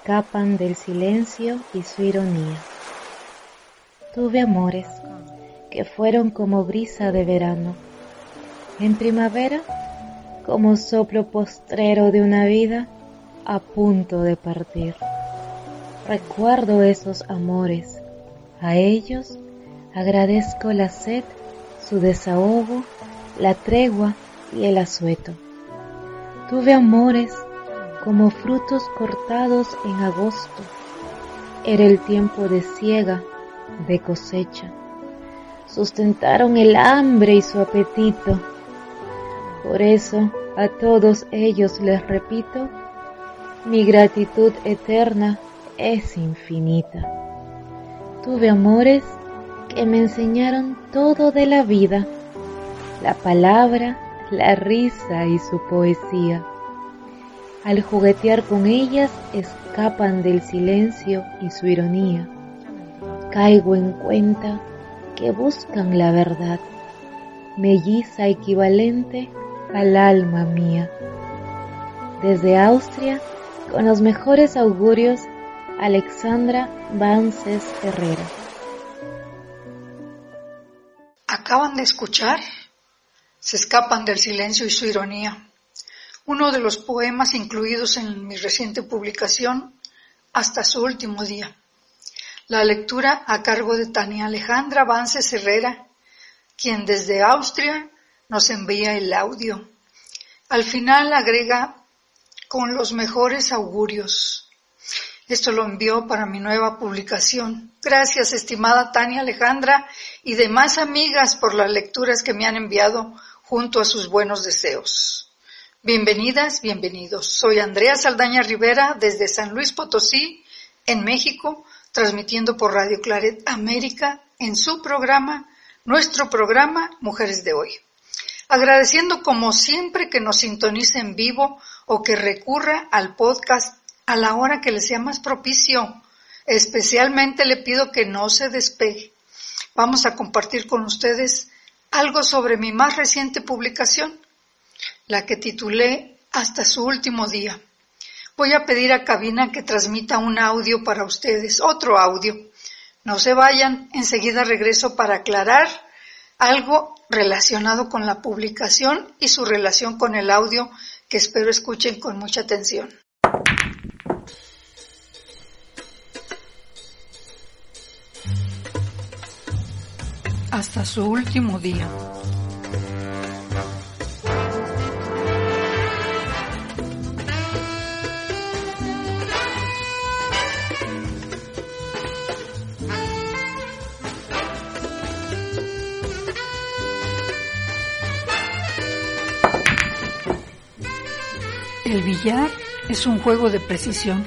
Escapan del silencio y su ironía. Tuve amores que fueron como brisa de verano, en primavera como soplo postrero de una vida a punto de partir. Recuerdo esos amores, a ellos agradezco la sed, su desahogo, la tregua y el asueto. Tuve amores como frutos cortados en agosto. Era el tiempo de siega, de cosecha. Sustentaron el hambre y su apetito. Por eso a todos ellos les repito, mi gratitud eterna es infinita. Tuve amores que me enseñaron todo de la vida, la palabra, la risa y su poesía al juguetear con ellas escapan del silencio y su ironía. Caigo en cuenta que buscan la verdad, melliza equivalente al alma mía. Desde Austria, con los mejores augurios, Alexandra Vances Herrera. Acaban de escuchar, se escapan del silencio y su ironía uno de los poemas incluidos en mi reciente publicación, Hasta su último día. La lectura a cargo de Tania Alejandra Vances Herrera, quien desde Austria nos envía el audio. Al final agrega con los mejores augurios. Esto lo envió para mi nueva publicación. Gracias, estimada Tania Alejandra y demás amigas por las lecturas que me han enviado junto a sus buenos deseos. Bienvenidas, bienvenidos. Soy Andrea Saldaña Rivera desde San Luis Potosí, en México, transmitiendo por Radio Claret América en su programa, nuestro programa Mujeres de Hoy. Agradeciendo como siempre que nos sintonice en vivo o que recurra al podcast a la hora que le sea más propicio. Especialmente le pido que no se despegue. Vamos a compartir con ustedes algo sobre mi más reciente publicación la que titulé Hasta su último día. Voy a pedir a Cabina que transmita un audio para ustedes, otro audio. No se vayan, enseguida regreso para aclarar algo relacionado con la publicación y su relación con el audio que espero escuchen con mucha atención. Hasta su último día. El billar es un juego de precisión.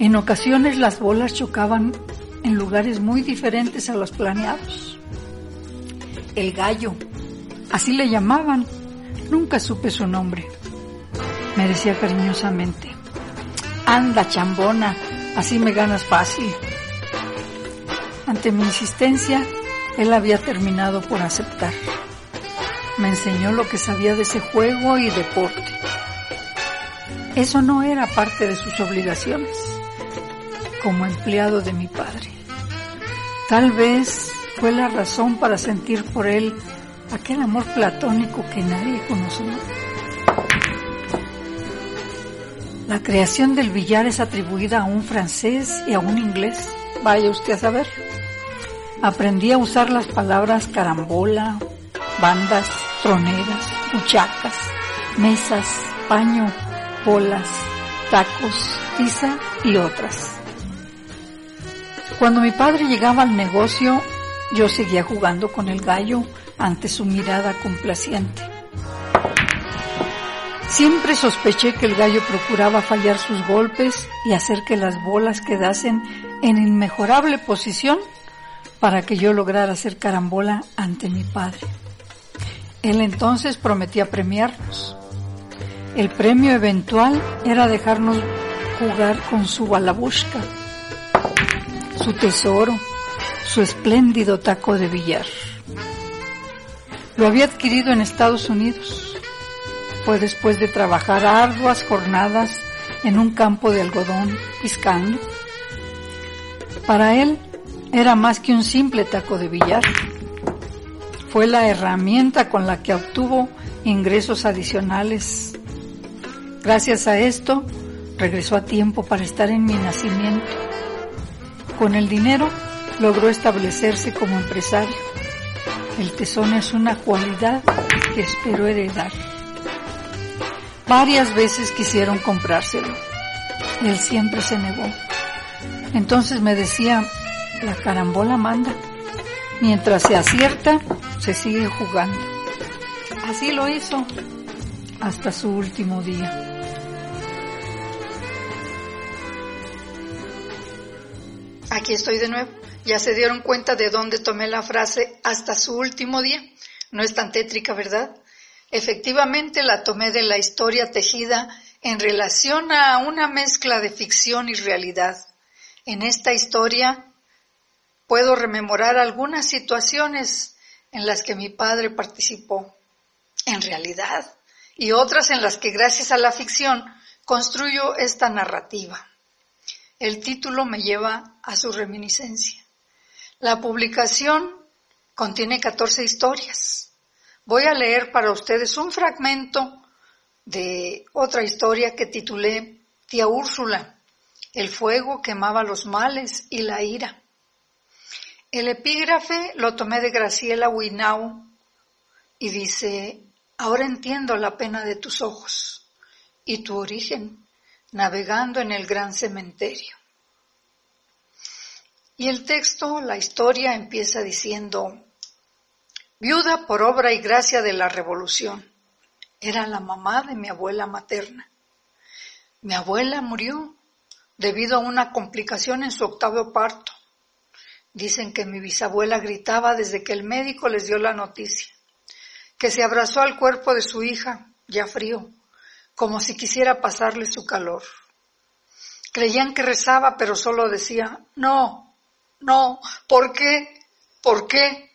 En ocasiones las bolas chocaban en lugares muy diferentes a los planeados. El gallo, así le llamaban, nunca supe su nombre. Me decía cariñosamente, anda chambona, así me ganas fácil. Ante mi insistencia, él había terminado por aceptar. Me enseñó lo que sabía de ese juego y deporte. Eso no era parte de sus obligaciones como empleado de mi padre. Tal vez fue la razón para sentir por él aquel amor platónico que nadie conoció. La creación del billar es atribuida a un francés y a un inglés. Vaya usted a saber. Aprendí a usar las palabras carambola, bandas, troneras, muchacas, mesas, paño, bolas, tacos, tiza y otras. Cuando mi padre llegaba al negocio, yo seguía jugando con el gallo ante su mirada complaciente. Siempre sospeché que el gallo procuraba fallar sus golpes y hacer que las bolas quedasen en inmejorable posición para que yo lograra hacer carambola ante mi padre. Él entonces prometía premiarnos. El premio eventual era dejarnos jugar con su balabushka, su tesoro, su espléndido taco de billar. Lo había adquirido en Estados Unidos. Fue después de trabajar arduas jornadas en un campo de algodón piscando. Para él era más que un simple taco de billar. Fue la herramienta con la que obtuvo ingresos adicionales Gracias a esto, regresó a tiempo para estar en mi nacimiento. Con el dinero, logró establecerse como empresario. El tesón es una cualidad que espero heredar. Varias veces quisieron comprárselo. Él siempre se negó. Entonces me decía, la carambola manda. Mientras se acierta, se sigue jugando. Así lo hizo hasta su último día. Aquí estoy de nuevo. Ya se dieron cuenta de dónde tomé la frase hasta su último día. No es tan tétrica, ¿verdad? Efectivamente la tomé de la historia tejida en relación a una mezcla de ficción y realidad. En esta historia puedo rememorar algunas situaciones en las que mi padre participó, en realidad, y otras en las que gracias a la ficción construyo esta narrativa. El título me lleva a su reminiscencia. La publicación contiene 14 historias. Voy a leer para ustedes un fragmento de otra historia que titulé Tía Úrsula, el fuego quemaba los males y la ira. El epígrafe lo tomé de Graciela Winau y dice, ahora entiendo la pena de tus ojos y tu origen navegando en el gran cementerio. Y el texto, la historia empieza diciendo, viuda por obra y gracia de la revolución, era la mamá de mi abuela materna. Mi abuela murió debido a una complicación en su octavo parto. Dicen que mi bisabuela gritaba desde que el médico les dio la noticia, que se abrazó al cuerpo de su hija, ya frío, como si quisiera pasarle su calor. Creían que rezaba, pero solo decía, no, no, ¿por qué? ¿Por qué?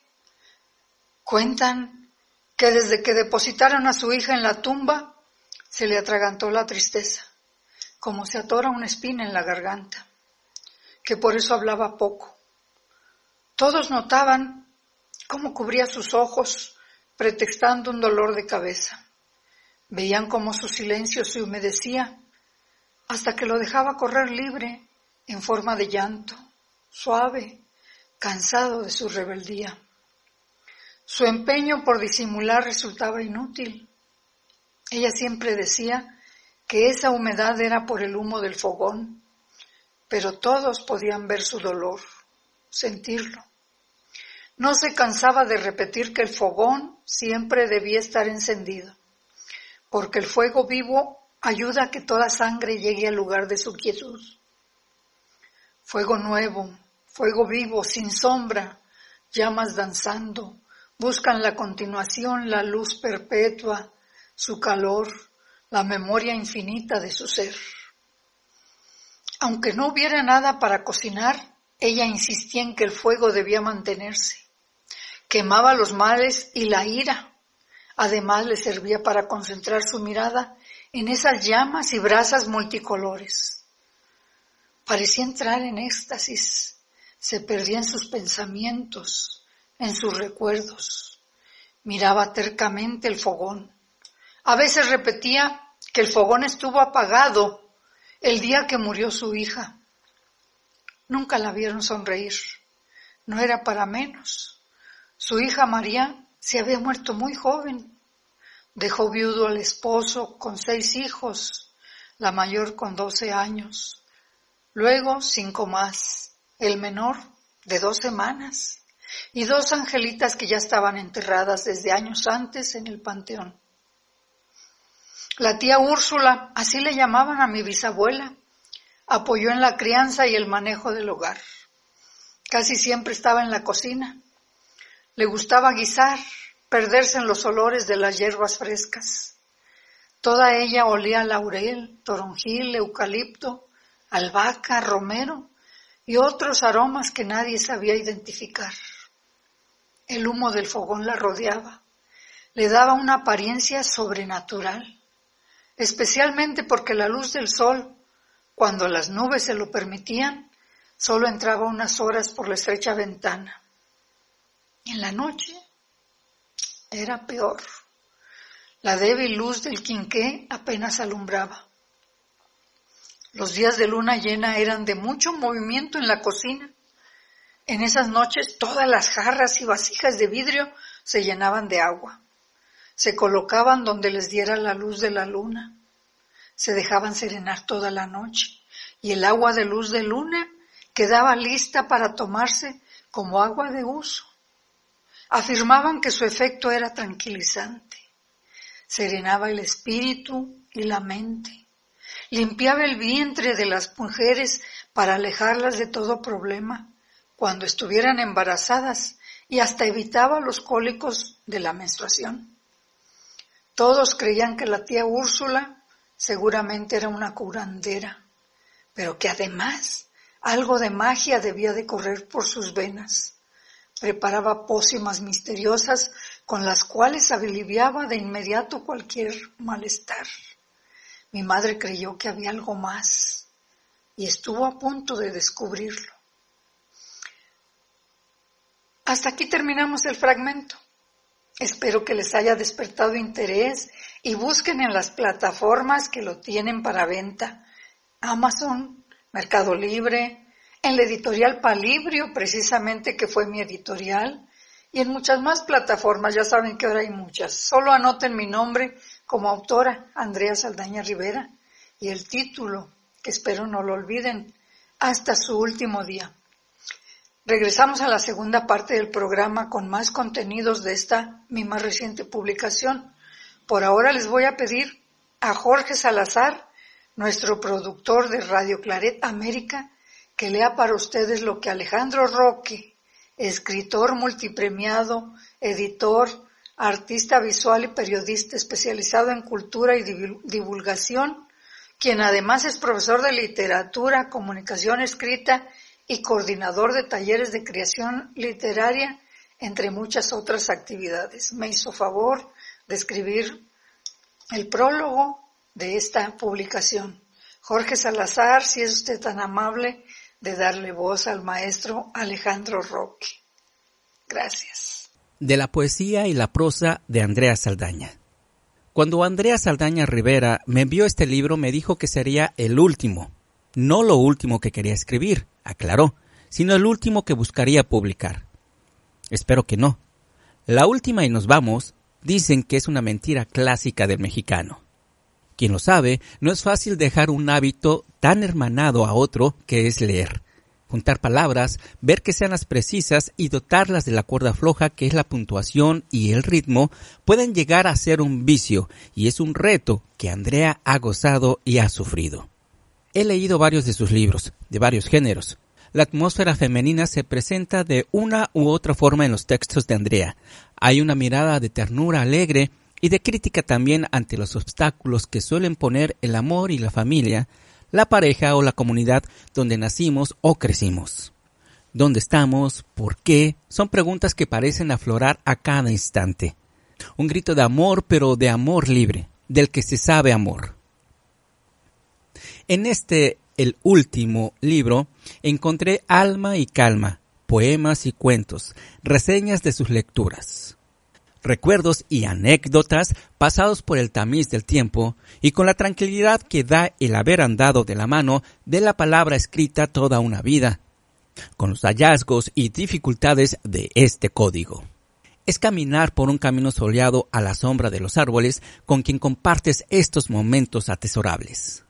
Cuentan que desde que depositaron a su hija en la tumba, se le atragantó la tristeza, como se atora una espina en la garganta, que por eso hablaba poco. Todos notaban cómo cubría sus ojos, pretextando un dolor de cabeza. Veían cómo su silencio se humedecía hasta que lo dejaba correr libre en forma de llanto, suave, cansado de su rebeldía. Su empeño por disimular resultaba inútil. Ella siempre decía que esa humedad era por el humo del fogón, pero todos podían ver su dolor, sentirlo. No se cansaba de repetir que el fogón siempre debía estar encendido porque el fuego vivo ayuda a que toda sangre llegue al lugar de su quietud. Fuego nuevo, fuego vivo, sin sombra, llamas danzando, buscan la continuación, la luz perpetua, su calor, la memoria infinita de su ser. Aunque no hubiera nada para cocinar, ella insistía en que el fuego debía mantenerse. Quemaba los males y la ira, Además le servía para concentrar su mirada en esas llamas y brasas multicolores. Parecía entrar en éxtasis, se perdía en sus pensamientos, en sus recuerdos. Miraba tercamente el fogón. A veces repetía que el fogón estuvo apagado el día que murió su hija. Nunca la vieron sonreír. No era para menos. Su hija María se había muerto muy joven. Dejó viudo al esposo con seis hijos, la mayor con doce años. Luego cinco más, el menor de dos semanas y dos angelitas que ya estaban enterradas desde años antes en el panteón. La tía Úrsula, así le llamaban a mi bisabuela, apoyó en la crianza y el manejo del hogar. Casi siempre estaba en la cocina. Le gustaba guisar, perderse en los olores de las hierbas frescas. Toda ella olía a laurel, toronjil, eucalipto, albahaca, romero y otros aromas que nadie sabía identificar. El humo del fogón la rodeaba, le daba una apariencia sobrenatural especialmente porque la luz del sol, cuando las nubes se lo permitían, solo entraba unas horas por la estrecha ventana. En la noche era peor. La débil luz del quinqué apenas alumbraba. Los días de luna llena eran de mucho movimiento en la cocina. En esas noches todas las jarras y vasijas de vidrio se llenaban de agua se colocaban donde les diera la luz de la luna, se dejaban serenar toda la noche, y el agua de luz de luna quedaba lista para tomarse como agua de uso. Afirmaban que su efecto era tranquilizante, serenaba el espíritu y la mente, limpiaba el vientre de las mujeres para alejarlas de todo problema cuando estuvieran embarazadas y hasta evitaba los cólicos de la menstruación. Todos creían que la tía Úrsula seguramente era una curandera, pero que además algo de magia debía de correr por sus venas. Preparaba pócimas misteriosas con las cuales aliviaba de inmediato cualquier malestar. Mi madre creyó que había algo más y estuvo a punto de descubrirlo. Hasta aquí terminamos el fragmento. Espero que les haya despertado interés y busquen en las plataformas que lo tienen para venta. Amazon, Mercado Libre, en la editorial Palibrio, precisamente que fue mi editorial, y en muchas más plataformas, ya saben que ahora hay muchas. Solo anoten mi nombre como autora, Andrea Saldaña Rivera, y el título, que espero no lo olviden, hasta su último día. Regresamos a la segunda parte del programa con más contenidos de esta mi más reciente publicación. Por ahora les voy a pedir a Jorge Salazar, nuestro productor de Radio Claret América, que lea para ustedes lo que Alejandro Roque, escritor multipremiado, editor, artista visual y periodista especializado en cultura y divulgación, quien además es profesor de literatura, comunicación escrita y coordinador de talleres de creación literaria, entre muchas otras actividades. Me hizo favor de escribir el prólogo de esta publicación. Jorge Salazar, si es usted tan amable de darle voz al maestro Alejandro Roque. Gracias. De la poesía y la prosa de Andrea Saldaña. Cuando Andrea Saldaña Rivera me envió este libro me dijo que sería el último, no lo último que quería escribir, aclaró, sino el último que buscaría publicar. Espero que no. La última y nos vamos dicen que es una mentira clásica del mexicano. Quien lo sabe, no es fácil dejar un hábito tan hermanado a otro que es leer. Juntar palabras, ver que sean las precisas y dotarlas de la cuerda floja que es la puntuación y el ritmo pueden llegar a ser un vicio y es un reto que Andrea ha gozado y ha sufrido. He leído varios de sus libros, de varios géneros. La atmósfera femenina se presenta de una u otra forma en los textos de Andrea. Hay una mirada de ternura alegre y de crítica también ante los obstáculos que suelen poner el amor y la familia, la pareja o la comunidad donde nacimos o crecimos. ¿Dónde estamos? ¿Por qué? Son preguntas que parecen aflorar a cada instante. Un grito de amor, pero de amor libre, del que se sabe amor. En este, el último libro, encontré Alma y Calma, poemas y cuentos, reseñas de sus lecturas. Recuerdos y anécdotas pasados por el tamiz del tiempo y con la tranquilidad que da el haber andado de la mano de la palabra escrita toda una vida, con los hallazgos y dificultades de este código. Es caminar por un camino soleado a la sombra de los árboles con quien compartes estos momentos atesorables.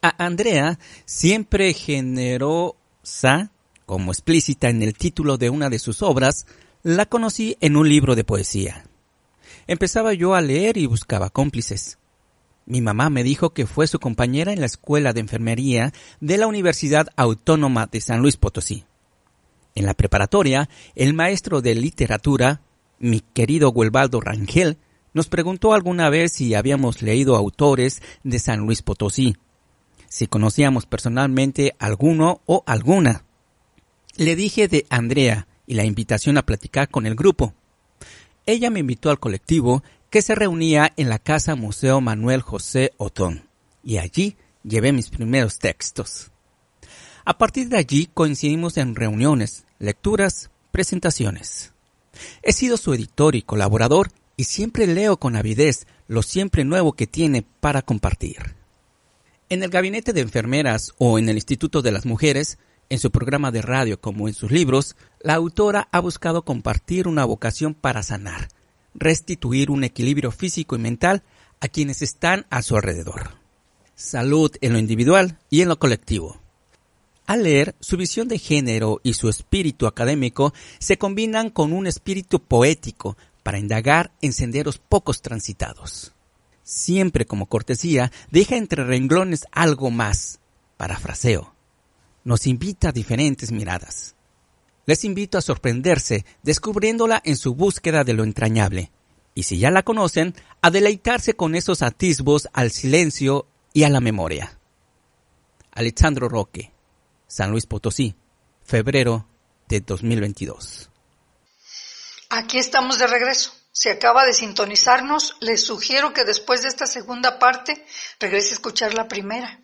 A Andrea siempre generosa, como explícita en el título de una de sus obras, la conocí en un libro de poesía. Empezaba yo a leer y buscaba cómplices. Mi mamá me dijo que fue su compañera en la escuela de enfermería de la Universidad Autónoma de San Luis Potosí. En la preparatoria, el maestro de literatura, mi querido Guelbaldo Rangel, nos preguntó alguna vez si habíamos leído autores de San Luis Potosí, si conocíamos personalmente alguno o alguna. Le dije de Andrea, y la invitación a platicar con el grupo. Ella me invitó al colectivo que se reunía en la Casa Museo Manuel José Otón, y allí llevé mis primeros textos. A partir de allí coincidimos en reuniones, lecturas, presentaciones. He sido su editor y colaborador y siempre leo con avidez lo siempre nuevo que tiene para compartir. En el gabinete de enfermeras o en el Instituto de las Mujeres en su programa de radio como en sus libros, la autora ha buscado compartir una vocación para sanar, restituir un equilibrio físico y mental a quienes están a su alrededor. Salud en lo individual y en lo colectivo. Al leer, su visión de género y su espíritu académico se combinan con un espíritu poético para indagar en senderos pocos transitados. Siempre como cortesía, deja entre renglones algo más, parafraseo nos invita a diferentes miradas. Les invito a sorprenderse descubriéndola en su búsqueda de lo entrañable, y si ya la conocen, a deleitarse con esos atisbos al silencio y a la memoria. Alexandro Roque, San Luis Potosí, febrero de 2022. Aquí estamos de regreso. Si acaba de sintonizarnos, les sugiero que después de esta segunda parte regrese a escuchar la primera.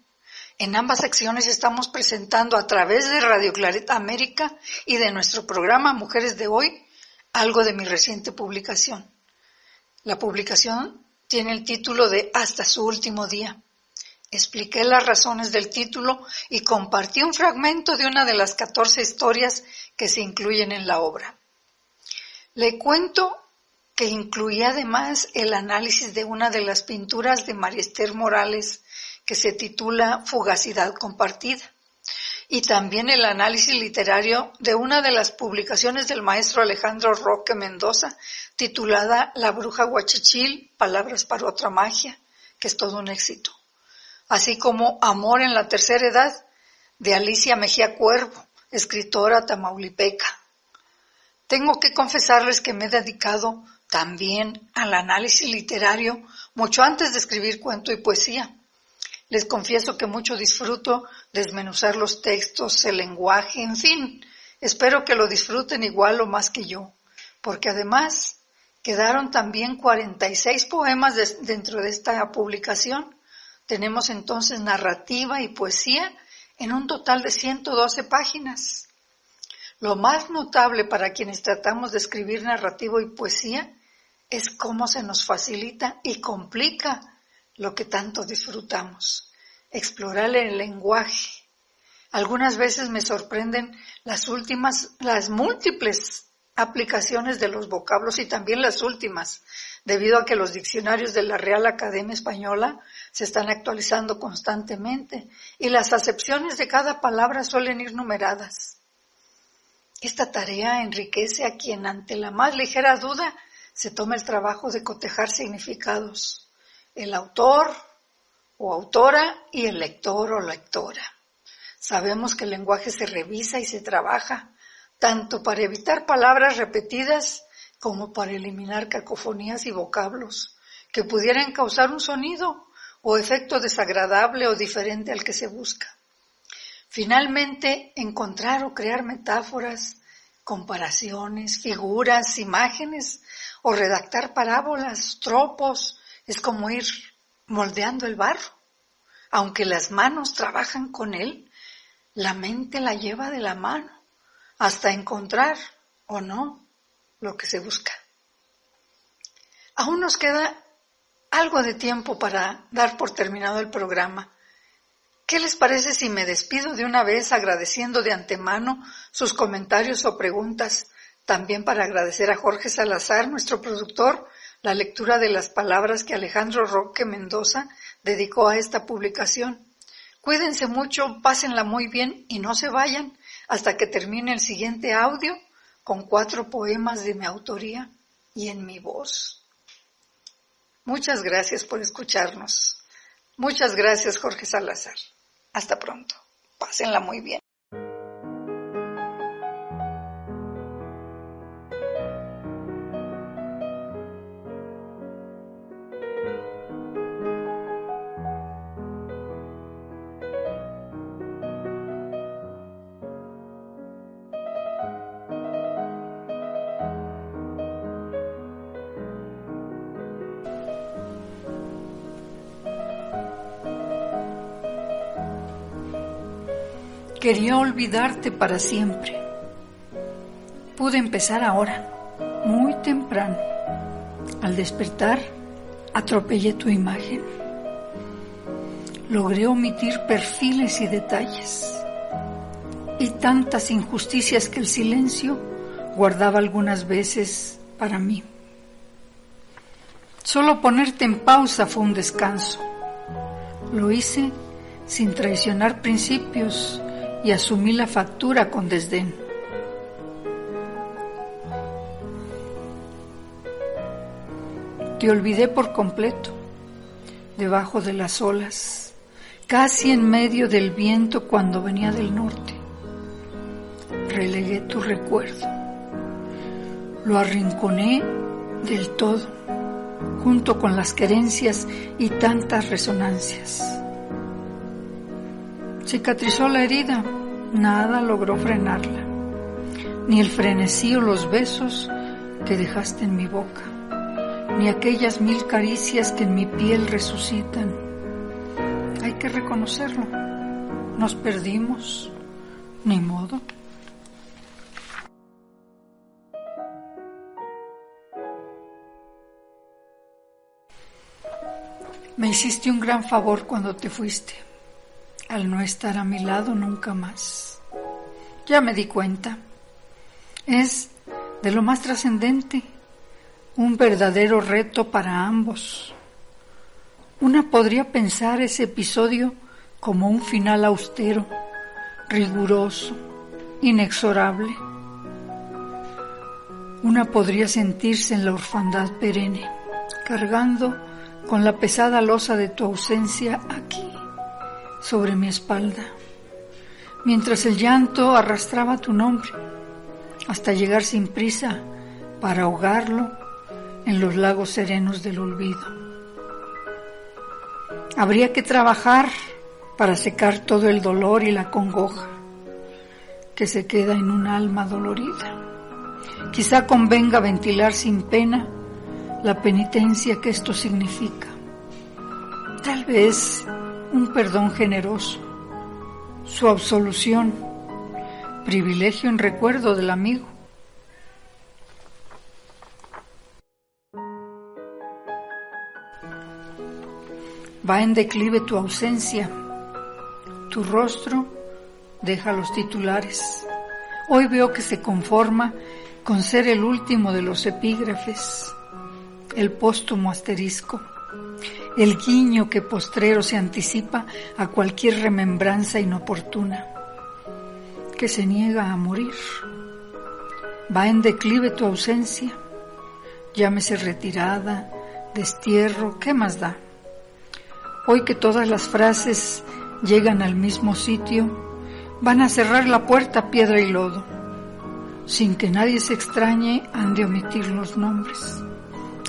En ambas secciones estamos presentando a través de Radio Clareta América y de nuestro programa Mujeres de Hoy algo de mi reciente publicación. La publicación tiene el título de Hasta su último día. Expliqué las razones del título y compartí un fragmento de una de las 14 historias que se incluyen en la obra. Le cuento que incluía además el análisis de una de las pinturas de María Esther Morales que se titula Fugacidad compartida, y también el análisis literario de una de las publicaciones del maestro Alejandro Roque Mendoza, titulada La bruja guachichil, palabras para otra magia, que es todo un éxito, así como Amor en la tercera edad, de Alicia Mejía Cuervo, escritora tamaulipeca. Tengo que confesarles que me he dedicado también al análisis literario mucho antes de escribir cuento y poesía. Les confieso que mucho disfruto desmenuzar los textos, el lenguaje, en fin. Espero que lo disfruten igual o más que yo, porque además quedaron también 46 poemas dentro de esta publicación. Tenemos entonces narrativa y poesía en un total de 112 páginas. Lo más notable para quienes tratamos de escribir narrativo y poesía es cómo se nos facilita y complica lo que tanto disfrutamos, explorar el lenguaje. Algunas veces me sorprenden las últimas, las múltiples aplicaciones de los vocablos y también las últimas, debido a que los diccionarios de la Real Academia Española se están actualizando constantemente y las acepciones de cada palabra suelen ir numeradas. Esta tarea enriquece a quien ante la más ligera duda se toma el trabajo de cotejar significados el autor o autora y el lector o lectora. Sabemos que el lenguaje se revisa y se trabaja tanto para evitar palabras repetidas como para eliminar cacofonías y vocablos que pudieran causar un sonido o efecto desagradable o diferente al que se busca. Finalmente, encontrar o crear metáforas, comparaciones, figuras, imágenes o redactar parábolas, tropos es como ir moldeando el barro. Aunque las manos trabajan con él, la mente la lleva de la mano hasta encontrar o no lo que se busca. Aún nos queda algo de tiempo para dar por terminado el programa. ¿Qué les parece si me despido de una vez agradeciendo de antemano sus comentarios o preguntas? También para agradecer a Jorge Salazar, nuestro productor, la lectura de las palabras que Alejandro Roque Mendoza dedicó a esta publicación. Cuídense mucho, pásenla muy bien y no se vayan hasta que termine el siguiente audio con cuatro poemas de mi autoría y en mi voz. Muchas gracias por escucharnos. Muchas gracias, Jorge Salazar. Hasta pronto. Pásenla muy bien. Quería olvidarte para siempre. Pude empezar ahora, muy temprano. Al despertar, atropellé tu imagen. Logré omitir perfiles y detalles. Y tantas injusticias que el silencio guardaba algunas veces para mí. Solo ponerte en pausa fue un descanso. Lo hice sin traicionar principios y asumí la factura con desdén. Te olvidé por completo, debajo de las olas, casi en medio del viento cuando venía del norte. Relegué tu recuerdo, lo arrinconé del todo, junto con las querencias y tantas resonancias. Cicatrizó la herida, nada logró frenarla, ni el frenesí o los besos que dejaste en mi boca, ni aquellas mil caricias que en mi piel resucitan. Hay que reconocerlo, nos perdimos, ni modo. Me hiciste un gran favor cuando te fuiste al no estar a mi lado nunca más. Ya me di cuenta. Es de lo más trascendente, un verdadero reto para ambos. Una podría pensar ese episodio como un final austero, riguroso, inexorable. Una podría sentirse en la orfandad perenne, cargando con la pesada losa de tu ausencia aquí sobre mi espalda, mientras el llanto arrastraba tu nombre, hasta llegar sin prisa para ahogarlo en los lagos serenos del olvido. Habría que trabajar para secar todo el dolor y la congoja que se queda en un alma dolorida. Quizá convenga ventilar sin pena la penitencia que esto significa. Tal vez un perdón generoso, su absolución, privilegio en recuerdo del amigo. Va en declive tu ausencia, tu rostro deja los titulares. Hoy veo que se conforma con ser el último de los epígrafes, el póstumo asterisco el guiño que postrero se anticipa a cualquier remembranza inoportuna, que se niega a morir. Va en declive tu ausencia, llámese retirada, destierro, ¿qué más da? Hoy que todas las frases llegan al mismo sitio, van a cerrar la puerta piedra y lodo. Sin que nadie se extrañe, han de omitir los nombres,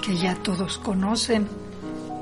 que ya todos conocen